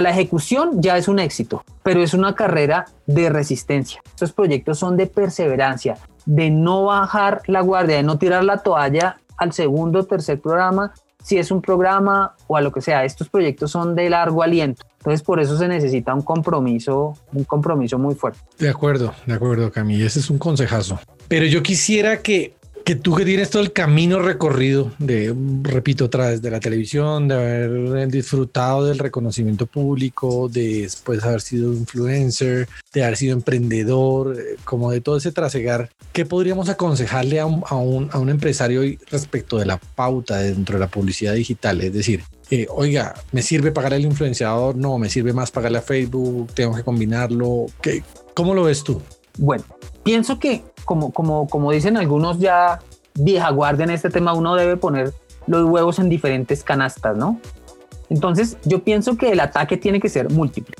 la, ejecución, ya es un éxito, pero es una carrera de resistencia. Estos proyectos son de perseverancia, de no bajar la guardia, de no tirar la toalla al segundo o tercer programa, si es un programa o a lo que sea. Estos proyectos son de largo aliento. Entonces, por eso se necesita un compromiso, un compromiso muy fuerte. De acuerdo, de acuerdo, Camille. Ese es un consejazo. Pero yo quisiera que que tú que tienes todo el camino recorrido de, repito, otra vez de la televisión, de haber disfrutado del reconocimiento público, de después haber sido influencer, de haber sido emprendedor, eh, como de todo ese trasegar, ¿qué podríamos aconsejarle a un, a un, a un empresario respecto de la pauta dentro de la publicidad digital? Es decir, eh, oiga, ¿me sirve pagar al influenciador? No, me sirve más pagarle a Facebook, tengo que combinarlo. ¿Qué, ¿Cómo lo ves tú? Bueno, pienso que como, como, como dicen algunos ya vieja guardia en este tema, uno debe poner los huevos en diferentes canastas, ¿no? Entonces, yo pienso que el ataque tiene que ser múltiple.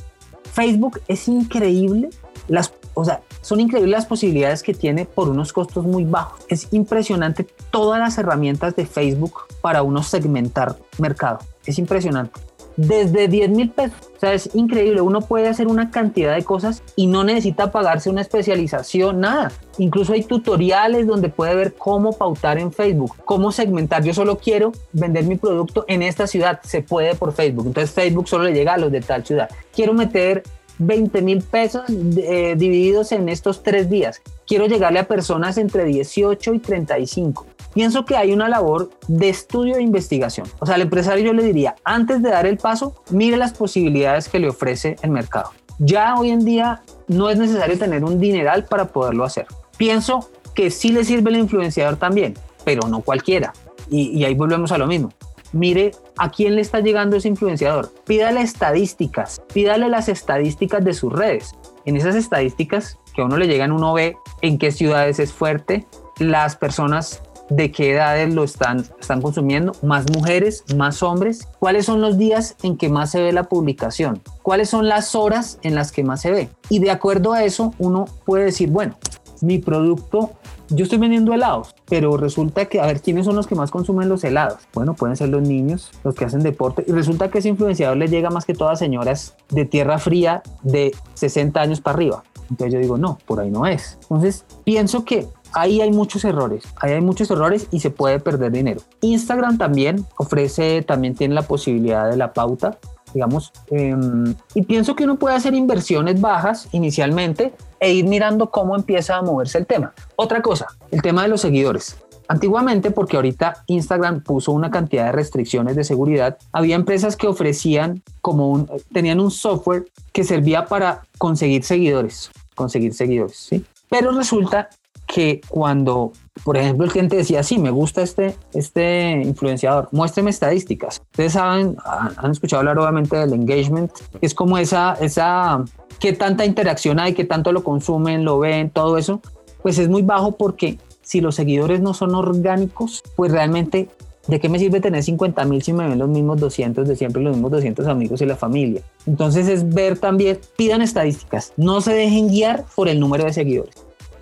Facebook es increíble, las, o sea, son increíbles las posibilidades que tiene por unos costos muy bajos. Es impresionante todas las herramientas de Facebook para uno segmentar mercado. Es impresionante desde 10 mil pesos. O sea, es increíble. Uno puede hacer una cantidad de cosas y no necesita pagarse una especialización, nada. Incluso hay tutoriales donde puede ver cómo pautar en Facebook, cómo segmentar. Yo solo quiero vender mi producto en esta ciudad. Se puede por Facebook. Entonces Facebook solo le llega a los de tal ciudad. Quiero meter 20 mil pesos eh, divididos en estos tres días. Quiero llegarle a personas entre 18 y 35 pienso que hay una labor de estudio e investigación. O sea, al empresario yo le diría, antes de dar el paso, mire las posibilidades que le ofrece el mercado. Ya hoy en día no es necesario tener un dineral para poderlo hacer. Pienso que sí le sirve el influenciador también, pero no cualquiera. Y, ahí volvemos a lo mismo. Mire a quién le está llegando ese influenciador. Pídale estadísticas, pídale las estadísticas de sus redes. En esas estadísticas que a uno le llegan, uno ve en qué ciudades es fuerte, las personas de qué edades lo están, están consumiendo, más mujeres, más hombres, cuáles son los días en que más se ve la publicación, cuáles son las horas en las que más se ve. Y de acuerdo a eso, uno puede decir, bueno, mi producto, yo estoy vendiendo helados, pero resulta que, a ver, ¿quiénes son los que más consumen los helados? Bueno, pueden ser los niños, los que hacen deporte, y resulta que ese influenciador le llega más que todas señoras de tierra fría de 60 años para arriba. Entonces yo digo, no, por ahí no es. Entonces pienso que ahí hay muchos errores, ahí hay muchos errores y se puede perder dinero. Instagram también ofrece, también tiene la posibilidad de la pauta, digamos, em, y pienso que uno puede hacer inversiones bajas inicialmente e ir mirando cómo empieza a moverse el tema. Otra cosa, el tema de los seguidores. Antiguamente, porque ahorita Instagram puso una cantidad de restricciones de seguridad, había empresas que ofrecían como tenían un software que servía para conseguir seguidores, conseguir seguidores, ¿sí? Pero resulta que cuando, por ejemplo, el cliente decía, sí, me gusta este, este influenciador, muéstreme estadísticas. Ustedes saben, han escuchado hablar obviamente del engagement, es como esa, esa, qué tanta interacción hay, qué tanto lo consumen, lo ven, todo eso, pues es muy bajo porque si los seguidores no son orgánicos, pues realmente ¿De qué me sirve tener 50 mil si me ven los mismos 200 de siempre, los mismos 200 amigos y la familia? Entonces es ver también, pidan estadísticas, no se dejen guiar por el número de seguidores.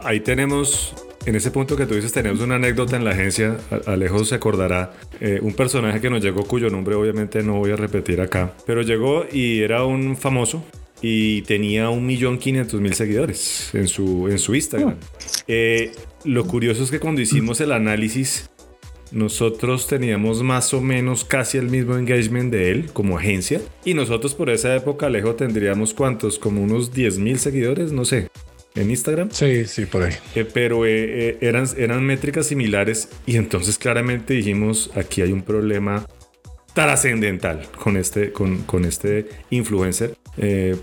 Ahí tenemos, en ese punto que tú dices, tenemos una anécdota en la agencia. Alejo se acordará. Eh, un personaje que nos llegó, cuyo nombre obviamente no voy a repetir acá, pero llegó y era un famoso y tenía un millón quinientos mil seguidores en su, en su Instagram. Eh, lo curioso es que cuando hicimos el análisis, nosotros teníamos más o menos casi el mismo engagement de él como agencia. Y nosotros por esa época, Alejo, tendríamos cuántos, como unos 10 mil seguidores, no sé en Instagram. Sí, sí, por ahí. Eh, pero eh, eh, eran, eran métricas similares y entonces claramente dijimos, aquí hay un problema trascendental con este, con, con este influencer,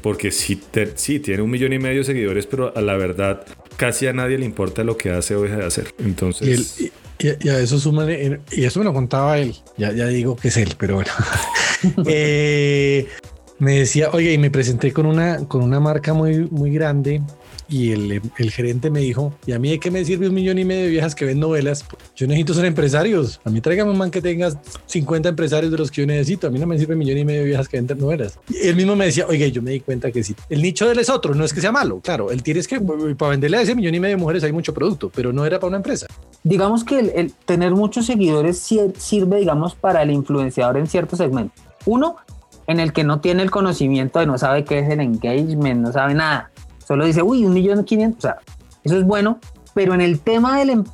porque sí, sí, tiene un millón y medio de seguidores, pero a la verdad casi a nadie le importa lo que hace o deja de hacer. Entonces... Y, a eso suma, y eso me lo contaba él, ya, ya digo que es él, pero bueno. me decía, oye, y me presenté con una, con una marca muy, muy grande y el, el, gerente me dijo, ¿y a mí de qué me sirve un millón y medio de viejas que ven novelas? Yo necesito ser empresarios. A mí tráigame un man que tengas 50 empresarios de los que yo necesito. A mí no me sirve un millón y medio de viejas que ven novelas. Y él mismo me decía, oye, yo me di cuenta que sí. El nicho de él es otro, no es que sea malo. Claro, él tiene que, para venderle a ese millón y medio de mujeres hay mucho producto, pero no era para una empresa. Digamos que el, tener muchos seguidores sirve, digamos, para el influenciador en cierto segmento. Uno, en el que no tiene el conocimiento de no sabe qué es el engagement, no sabe nada Solo dice, uy, un millón quinientos. O sea, eso es bueno, pero en el tema del, em,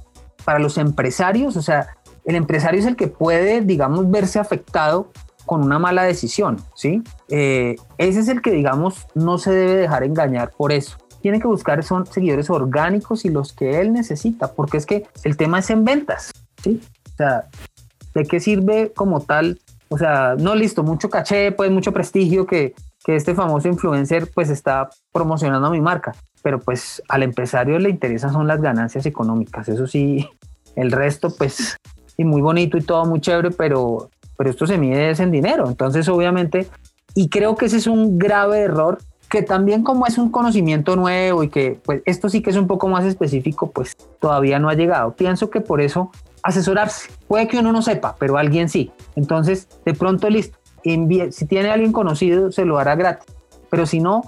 para los empresarios, o sea, el empresario es el que puede, digamos, verse afectado con una mala decisión, ¿sí? Eh, ese es el que, digamos, no se debe dejar engañar por eso. tiene que buscar son seguidores orgánicos y los que él necesita, porque es que el tema es en ventas, ¿sí? O sea, ¿de qué sirve como tal? O sea, no listo, mucho caché, pues mucho prestigio que, que este famoso influencer pues está promocionando mi marca, pero pues al empresario le interesan son las ganancias económicas, eso sí, el resto pues, y muy bonito y todo muy chévere, pero, pero esto se mide en dinero, entonces obviamente, y creo que ese es un grave error que también como es un conocimiento nuevo y que pues esto sí que es un poco más específico, pues todavía no ha llegado. Pienso que por eso asesorarse. Puede que uno no sepa, pero alguien sí. Entonces, de pronto, listo. Si tiene alguien conocido, se lo hará gratis. Pero si no,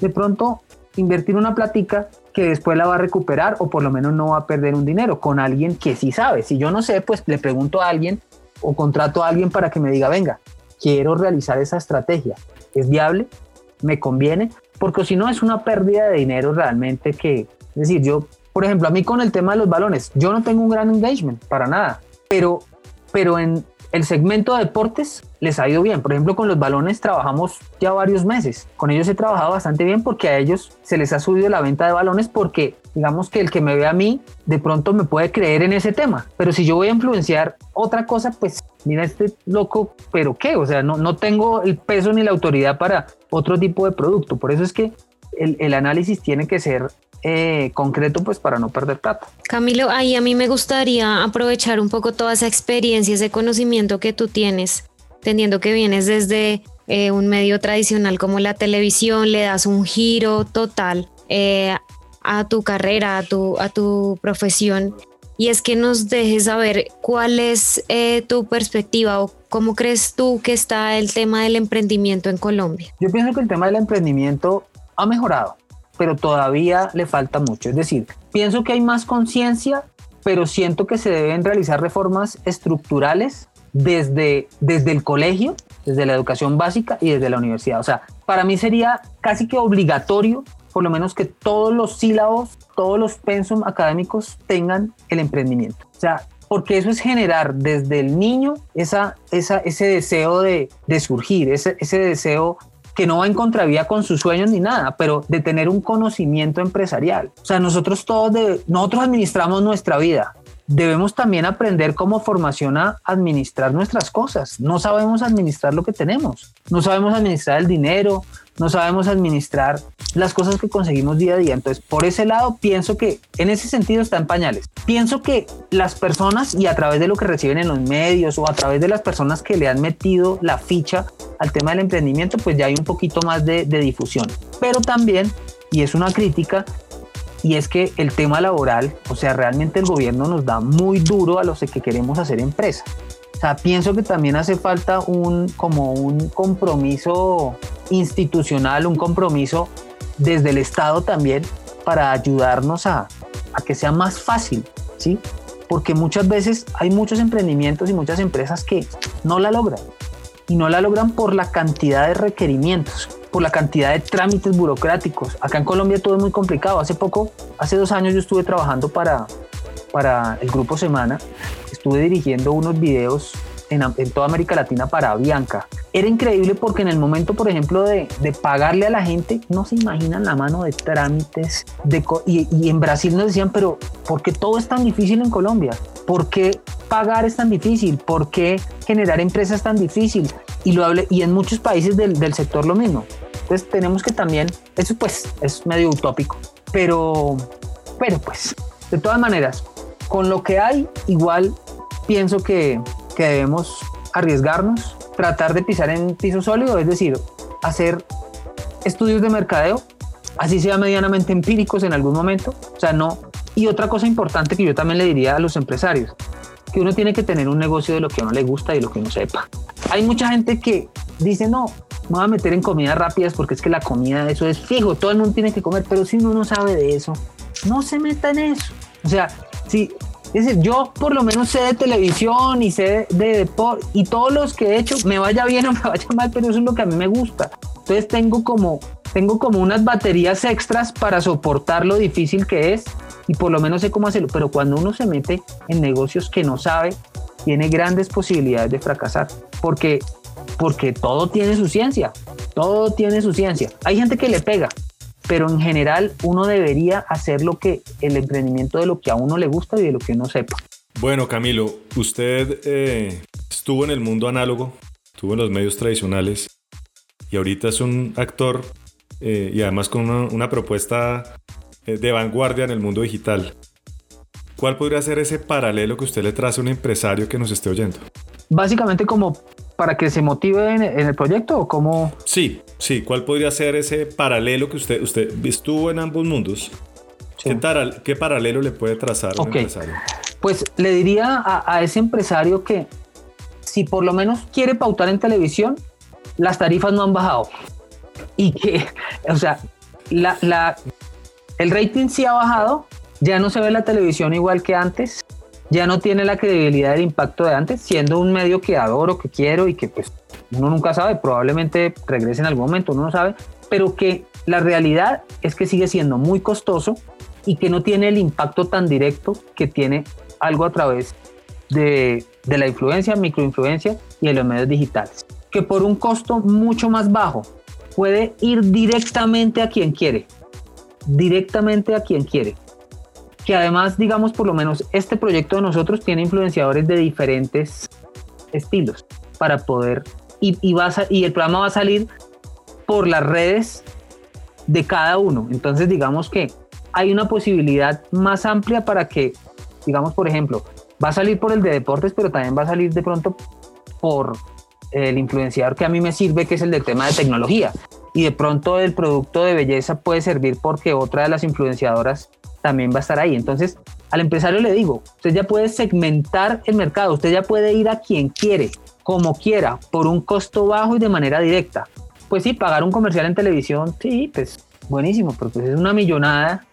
de pronto, invertir una platica que después la va a recuperar o por lo menos no va a perder un dinero con alguien que sí sabe. Si yo no sé, pues le pregunto a alguien o contrato a alguien para que me diga, venga, quiero realizar esa estrategia. ¿Es viable? ¿Me conviene? Porque si no es una pérdida de dinero realmente que, es decir, yo por ejemplo, a mí con el tema de los balones, yo no tengo un gran engagement para nada, pero, pero en el segmento de deportes les ha ido bien. Por ejemplo, con los balones trabajamos ya varios meses. Con ellos he trabajado bastante bien porque a ellos se les ha subido la venta de balones porque digamos que el que me ve a mí de pronto me puede creer en ese tema. Pero si yo voy a influenciar otra cosa, pues mira este loco, pero qué, o sea, no, no tengo el peso ni la autoridad para otro tipo de producto. Por eso es que el, el análisis tiene que ser eh, concreto pues para no perder plata. Camilo, ahí a mí me gustaría aprovechar un poco toda esa experiencia, ese conocimiento que tú tienes, teniendo que vienes desde eh, un medio tradicional como la televisión, le das un giro total eh, a tu carrera, a tu, a tu profesión. Y es que nos dejes saber cuál es tu perspectiva o cómo crees tú que está el tema del emprendimiento en Colombia. Yo pienso que el tema del emprendimiento ha mejorado pero todavía le falta mucho. Es decir, pienso que hay más conciencia, pero siento que se deben realizar reformas estructurales desde, desde el colegio, desde la educación básica y desde la universidad. O sea, para mí sería casi que obligatorio, por lo menos que todos los sílabos, todos los pensum académicos tengan el emprendimiento. O sea, porque eso es generar desde el niño esa, esa, ese deseo de, de surgir, ese, ese deseo que no va en contravía con sus sueños ni nada, pero de tener un conocimiento empresarial. O sea, nosotros todos, de, nosotros administramos nuestra vida. Debemos también aprender como formación a administrar nuestras cosas. No sabemos administrar lo que tenemos. No sabemos administrar el dinero, no sabemos administrar las cosas que conseguimos día a día. Entonces, por ese lado, pienso que en ese sentido está en pañales. Pienso que las personas y a través de lo que reciben en los medios o a través de las personas que le han metido la ficha al tema del emprendimiento, pues ya hay un poquito más de, difusión. Pero también, y es una crítica, y es que el tema laboral, o sea, realmente el gobierno nos da muy duro a los que queremos hacer empresa. O sea, pienso que también hace falta un, como un compromiso institucional, un compromiso desde el Estado también para ayudarnos a, a que sea más fácil, ¿sí? Porque muchas veces hay muchos emprendimientos y muchas empresas que no la logran y no la logran por la cantidad de requerimientos, por la cantidad de trámites burocráticos. Acá en Colombia todo es muy complicado. Hace poco, hace dos años yo estuve trabajando para, para el grupo Semana, estuve dirigiendo unos videos en, en, toda América Latina para Bianca. Era increíble porque en el momento, por ejemplo, de, de pagarle a la gente, no se imaginan la mano de trámites. De, y, y, en Brasil nos decían, pero ¿por qué todo es tan difícil en Colombia? ¿Por qué pagar es tan difícil? ¿Por qué generar empresas es tan difícil? Y, lo hable, y en muchos países del, del sector lo mismo. Entonces tenemos que también, eso pues es medio utópico, pero, pero pues, de todas maneras, con lo que hay, igual pienso que, que debemos arriesgarnos, tratar de pisar en piso sólido, es decir, hacer estudios de mercadeo, así sea medianamente empíricos en algún momento, o sea, no. Y otra cosa importante que yo también le diría a los empresarios, que uno tiene que tener un negocio de lo que a uno le gusta y lo que uno sepa. Hay mucha gente que dice, no, me voy a meter en comidas rápidas porque es que la comida, eso es fijo, todo el mundo tiene que comer, pero si uno no sabe de eso, no se meta en eso. O sea, si, es decir, yo por lo menos sé de televisión y sé de deporte y todos los que he hecho, me vaya bien o me vaya mal, pero eso es lo que a mí me gusta. Entonces tengo como, tengo como unas baterías extras para soportar lo difícil que es y por lo menos sé cómo hacerlo. Pero cuando uno se mete en negocios que no sabe, tiene grandes posibilidades de fracasar, porque, porque todo tiene su ciencia, todo tiene su ciencia. Hay gente que le pega, pero en general uno debería hacer lo que el emprendimiento de lo que a uno le gusta y de lo que uno sepa. Bueno, Camilo, usted eh, estuvo en el mundo análogo, estuvo en los medios tradicionales y ahorita es un actor eh, y además con una, propuesta de vanguardia en el mundo digital. ¿Cuál podría ser ese paralelo que usted le trace a un empresario que nos esté oyendo? Básicamente como para que se motive en, el proyecto o cómo... Sí, sí, ¿cuál podría ser ese paralelo que usted, usted estuvo en ambos mundos? ¿Qué, ¿Qué, paralelo le puede trazar a un empresario? Pues le diría a, ese empresario que si por lo menos quiere pautar en televisión, las tarifas no han bajado. Y que, o sea, la, el rating sí ha bajado, ya no se ve la televisión igual que antes, ya no tiene la credibilidad del impacto de antes, siendo un medio que adoro, que quiero y que pues uno nunca sabe, probablemente regrese en algún momento, uno no sabe, pero que la realidad es que sigue siendo muy costoso y que no tiene el impacto tan directo que tiene algo a través de, de la influencia, microinfluencia y de los medios digitales, que por un costo mucho más bajo puede ir directamente a quien quiere, directamente a quien quiere. Que además, digamos, por lo menos este proyecto de nosotros tiene influenciadores de diferentes estilos para poder, y, y, va y el programa va a salir por las redes de cada uno. Entonces, digamos que hay una posibilidad más amplia para que digamos, por ejemplo, va a salir por el de deportes, pero también va a salir de pronto por el influenciador que a mí me sirve, que es el del tema de tecnología. Y de pronto el producto de belleza puede servir porque otra de las influenciadoras también va a estar ahí. Entonces, al empresario le digo, usted ya puede segmentar el mercado, usted ya puede ir a quien quiere, como quiera, por un costo bajo y de manera directa. Pues sí, pagar un comercial en televisión, sí, pues buenísimo, porque es una millonada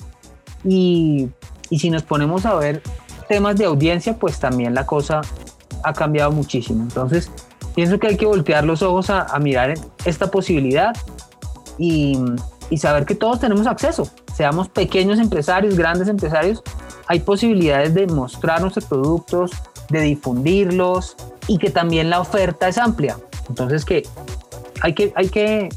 y y si nos ponemos a ver temas de audiencia, pues también la cosa ha cambiado muchísimo. Entonces, pienso que hay que voltear los ojos a, mirar esta posibilidad y, saber que todos tenemos acceso, seamos pequeños empresarios, grandes empresarios, hay posibilidades de mostrar nuestros productos, de difundirlos y que también la oferta es amplia. Entonces, que hay que, hay que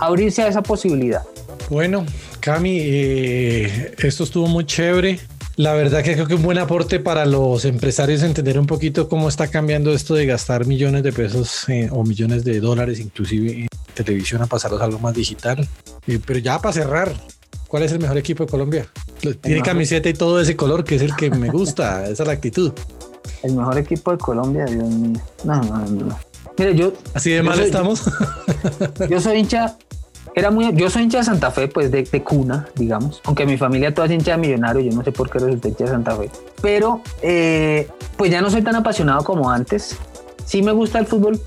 abrirse a esa posibilidad. Bueno, Cami, eh, esto estuvo muy chévere. La verdad que creo que un buen aporte para los empresarios entender un poquito cómo está cambiando esto de gastar millones de pesos eh, o millones de dólares inclusive en televisión a pasarlos a algo más digital. Eh, pero ya para cerrar, ¿cuál es el mejor equipo de Colombia? Tiene camiseta y todo ese color que es el que me gusta, esa es la actitud. El mejor equipo de Colombia, Dios mío. No, no, no. Mire, yo... Así de mal estamos. Yo soy hincha era muy, yo soy hincha de Santa Fe, pues de, cuna, digamos, aunque mi familia toda es hincha de millonario, yo no sé por qué resulté hincha de Santa Fe, pero eh, pues ya no soy tan apasionado como antes. Sí me gusta el fútbol,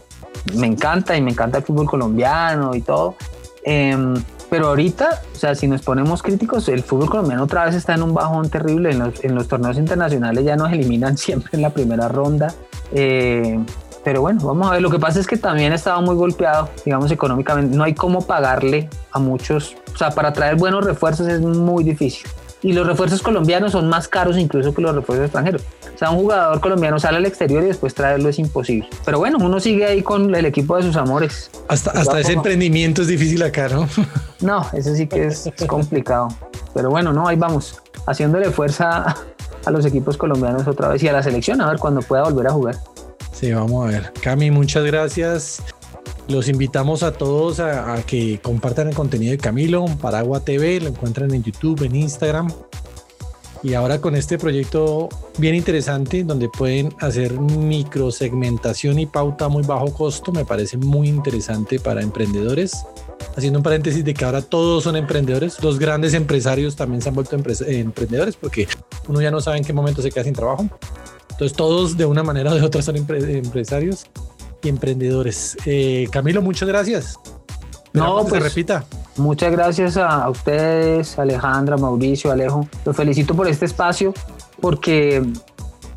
me encanta y me encanta el fútbol colombiano y todo, em, pero ahorita, o sea, si nos ponemos críticos, el fútbol colombiano otra vez está en un bajón terrible. En los, en los torneos internacionales ya nos eliminan siempre en la primera ronda. Eh, pero bueno, vamos a ver. Lo que pasa es que también estaba muy golpeado, digamos, económicamente. No hay cómo pagarle a muchos. O sea, para traer buenos refuerzos es muy difícil. Y los refuerzos colombianos son más caros incluso que los refuerzos extranjeros. O sea, un jugador colombiano sale al exterior y después traerlo es imposible. Pero bueno, uno sigue ahí con el equipo de sus amores. Hasta, hasta ese emprendimiento es difícil acá, ¿no? No, eso sí que es, es complicado. Pero bueno, no, ahí vamos, haciéndole fuerza a los equipos colombianos otra vez y a la selección, a ver cuando pueda volver a jugar. Vamos a ver. Cami, muchas gracias. Los invitamos a todos a, que compartan el contenido de Camilo, Paragua TV, lo encuentran en YouTube, en Instagram. Y ahora con este proyecto bien interesante, donde pueden hacer microsegmentación y pauta a muy bajo costo, me parece muy interesante para emprendedores. Haciendo un paréntesis de que ahora todos son emprendedores, los grandes empresarios también se han vuelto emprendedores porque uno ya no sabe en qué momento se queda sin trabajo. Entonces todos de una manera o de otra son empresarios y emprendedores. Eh, Camilo, muchas gracias. No, pues repita. Muchas gracias a, ustedes, Alejandra, Mauricio, Alejo. Los felicito por este espacio porque,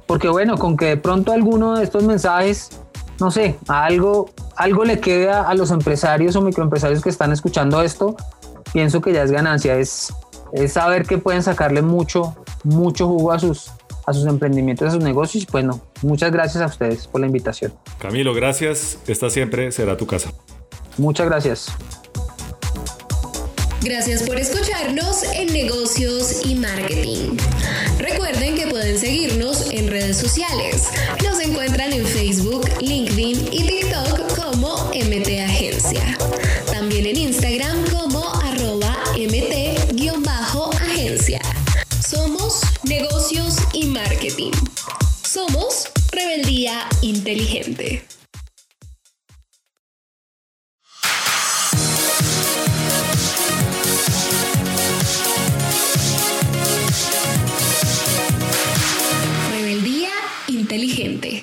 porque bueno, con que de pronto alguno de estos mensajes, no sé, algo, algo le queda a los empresarios o microempresarios que están escuchando esto, pienso que ya es ganancia, es, es saber que pueden sacarle mucho, mucho jugo a sus, a sus emprendimientos, a sus negocios. Y bueno, muchas gracias a ustedes por la invitación. Camilo, gracias. Esta siempre será tu casa. Muchas gracias. Gracias por escucharnos en negocios y marketing. Recuerden que pueden seguirnos en redes sociales. Nos encuentran en Facebook, LinkedIn y TikTok como MT Agencia. marketing. Somos Rebeldía Inteligente. Rebeldía Inteligente.